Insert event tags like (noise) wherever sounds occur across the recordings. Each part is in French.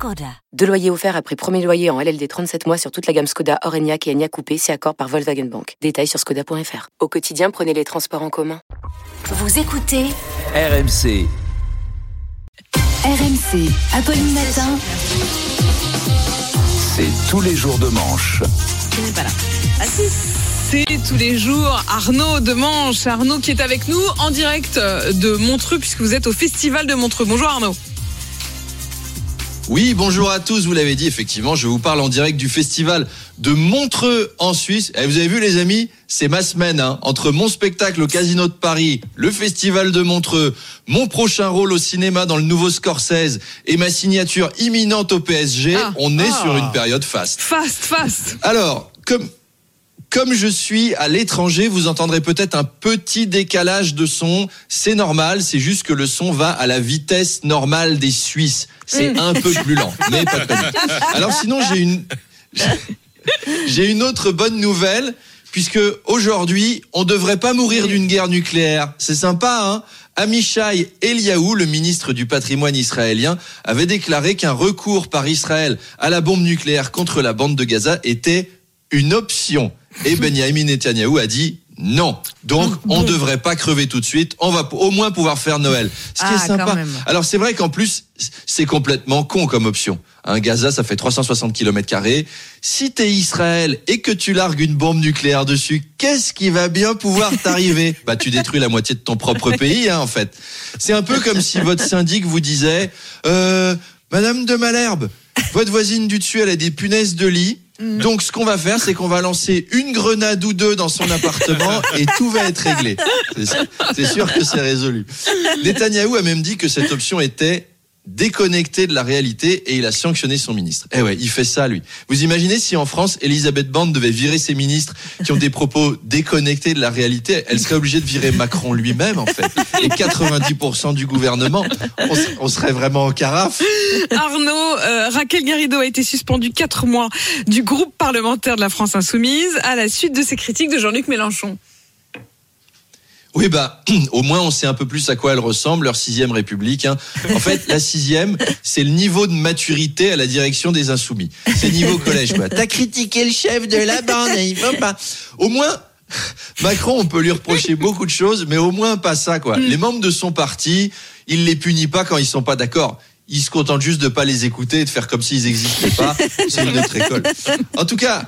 Skoda. Deux loyers offerts après premier loyer en LLD 37 mois sur toute la gamme Skoda, Orenia et Enya Coupé, c'est accord par Volkswagen Bank. Détails sur skoda.fr. Au quotidien, prenez les transports en commun. Vous écoutez RMC. RMC, Apolline Matin. C'est tous les jours de manche. Qui n'est pas là. Ah si c'est tous les jours Arnaud de Manche. Arnaud qui est avec nous en direct de Montreux puisque vous êtes au festival de Montreux. Bonjour Arnaud. Oui, bonjour à tous. Vous l'avez dit, effectivement, je vous parle en direct du festival de Montreux en Suisse. Et vous avez vu, les amis, c'est ma semaine. Hein. Entre mon spectacle au Casino de Paris, le festival de Montreux, mon prochain rôle au cinéma dans le nouveau Scorsese et ma signature imminente au PSG, Ah. on est Ah. sur une période faste. Fast, fast. Alors, comme comme je suis à l'étranger, vous entendrez peut-être un petit décalage de son. C'est normal, c'est juste que le son va à la vitesse normale des Suisses. C'est un peu plus lent, mais pas de. Alors sinon, j'ai une j'ai une autre bonne nouvelle puisque aujourd'hui, on devrait pas mourir d'une guerre nucléaire. C'est sympa, hein? Amichai Eliaou, le ministre du patrimoine israélien, avait déclaré qu'un recours par Israël à la bombe nucléaire contre la bande de Gaza était une option. Et Benjamin Netanyahu a dit non. Donc, on ne devrait pas crever tout de suite. On va au moins pouvoir faire Noël. Ce qui Ah, est sympa. quand même. Alors, c'est vrai qu'en plus, c'est complètement con comme option. Un Gaza, ça fait 360 km carrés. Si t'es Israël et que tu largues une bombe nucléaire dessus, qu'est-ce qui va bien pouvoir (laughs) t'arriver? Bah, tu détruis la moitié de ton propre pays, hein, en fait. C'est un peu comme si votre syndic vous disait, euh, Madame de Malherbe, votre voisine du dessus, elle a des punaises de lit. Donc, ce qu'on va faire, c'est qu'on va lancer une grenade ou deux dans son appartement et tout va être réglé. C'est sûr- C'est sûr que c'est résolu. Netanyahou a même dit que cette option était déconnectée de la réalité et il a sanctionné son ministre. Eh ouais, il fait ça, lui. Vous imaginez si en France, Elisabeth Borne devait virer ses ministres qui ont des propos déconnectés de la réalité, elle serait obligée de virer Macron lui-même, en fait. Et 90% du gouvernement, on serait vraiment en carafe. Arnaud, euh, Raquel Garrido a été suspendue 4 mois du groupe parlementaire de la France Insoumise à la suite de ses critiques de Jean-Luc Mélenchon. Oui, bah, (clears throat) au moins on sait un peu plus à quoi elle ressemble, leur sixième république. hein. En fait, la sixième, c'est le niveau de maturité à la direction des insoumis. C'est niveau collège, quoi. T'as critiqué le chef de la bande, il faut pas. Au moins, (laughs) Macron, on peut lui reprocher beaucoup de choses, mais au moins pas ça, quoi. Les membres de son parti, il les punit pas quand ils sont pas d'accord. Il se contente juste de pas les écouter et de faire comme s'ils n'existaient pas. (laughs) C'est une autre école. En tout cas,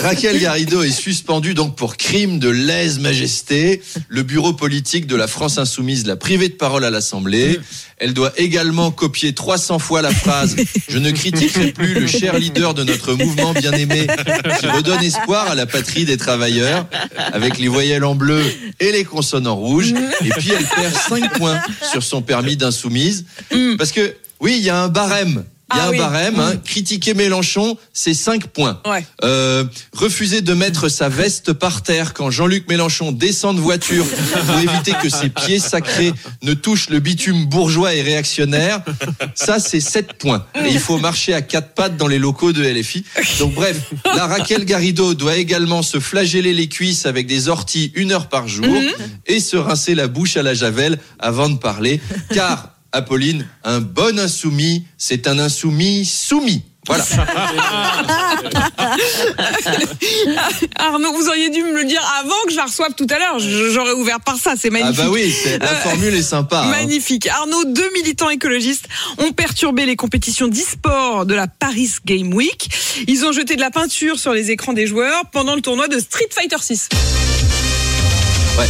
Raquel Garrido est suspendue donc pour crime de lèse-majesté. Le bureau politique de la France Insoumise l'a privée de parole à l'Assemblée. Elle doit également copier 300 fois la phrase « Je ne critiquerai plus le cher leader de notre mouvement bien-aimé qui redonne espoir à la patrie des travailleurs » avec les voyelles en bleu et les consonnes en rouge. Et puis elle perd 5 points sur son permis d'insoumise. Parce que, oui, il y a un barème. Il y a Ah un oui. barème. hein. Critiquer Mélenchon, c'est 5 points. Ouais. Euh, refuser de mettre sa veste par terre quand Jean-Luc Mélenchon descend de voiture pour éviter que ses pieds sacrés ne touchent le bitume bourgeois et réactionnaire, ça c'est 7 points. Et il faut marcher à quatre pattes dans les locaux de LFI. Donc bref, la Raquel Garrido doit également se flageller les cuisses avec des orties une heure par jour et se rincer la bouche à la javel avant de parler. Car, Apolline, un bon insoumis, c'est un insoumis soumis. Voilà. (laughs) (laughs) Arnaud, vous auriez dû me le dire avant que je la reçoive tout à l'heure. J'aurais ouvert par ça, c'est Ah magnifique. bah oui, la Euh, formule est sympa. hein. Magnifique. Arnaud, deux militants écologistes ont perturbé les compétitions d'e-sport de la Paris Game Week. Ils ont jeté de la peinture sur les écrans des joueurs pendant le tournoi de Street Fighter 6. Ouais.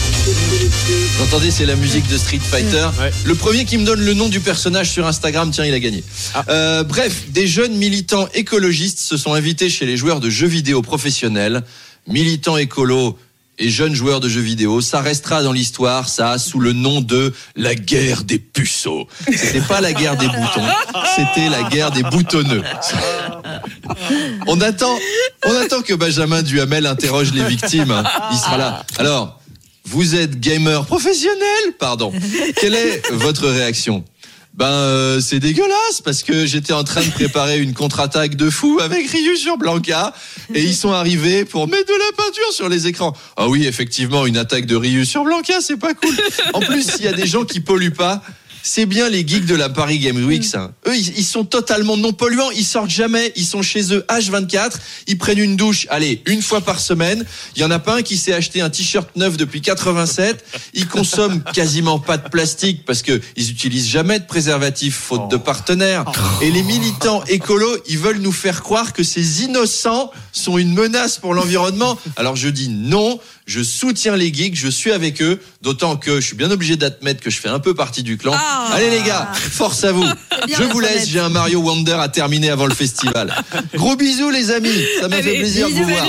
Vous entendez, c'est la musique de Street Fighter. Le premier qui me donne le nom du personnage sur Instagram, tiens, il a gagné. Euh, bref, des jeunes militants écologistes se sont invités chez les joueurs de jeux vidéo professionnels. Militants écolos et jeunes joueurs de jeux vidéo, ça restera dans l'histoire, ça, sous le nom de la guerre des puceaux. C'était pas la guerre des boutons, c'était la guerre des boutonneux. On attend, on attend que Benjamin Duhamel interroge les victimes. hein. Il sera là. Alors, Vous êtes gamer professionnel Pardon. (laughs) Quelle est votre réaction? Ben euh, c'est dégueulasse parce que j'étais en train de préparer une contre-attaque de fou avec Ryu sur Blanca et ils sont arrivés pour mettre de la peinture sur les écrans. Ah oui, effectivement, une attaque de Ryu sur Blanca, c'est pas cool. En plus, il y a des gens qui polluent pas, c'est bien les geeks de la Paris Game Week, ça. Eux, ils, sont totalement non polluants. Ils sortent jamais. Ils sont chez eux H24. Ils prennent une douche, allez, une fois par semaine. Il y en a pas un qui s'est acheté un t-shirt neuf depuis 87. Ils consomment (laughs) quasiment pas de plastique parce que ils utilisent jamais de préservatif faute de partenaires. Et les militants écolos, ils veulent nous faire croire que ces innocents sont une menace pour l'environnement. Alors je dis non. Je soutiens les geeks, je suis avec eux, d'autant que je suis bien obligé d'admettre que je fais un peu partie du clan. Ah. Allez les gars, force à vous. (laughs) Je vous laisse, j'ai un Mario Wonder à terminer avant le festival. (laughs) Gros bisous les amis, ça m'a fait plaisir de vous voir.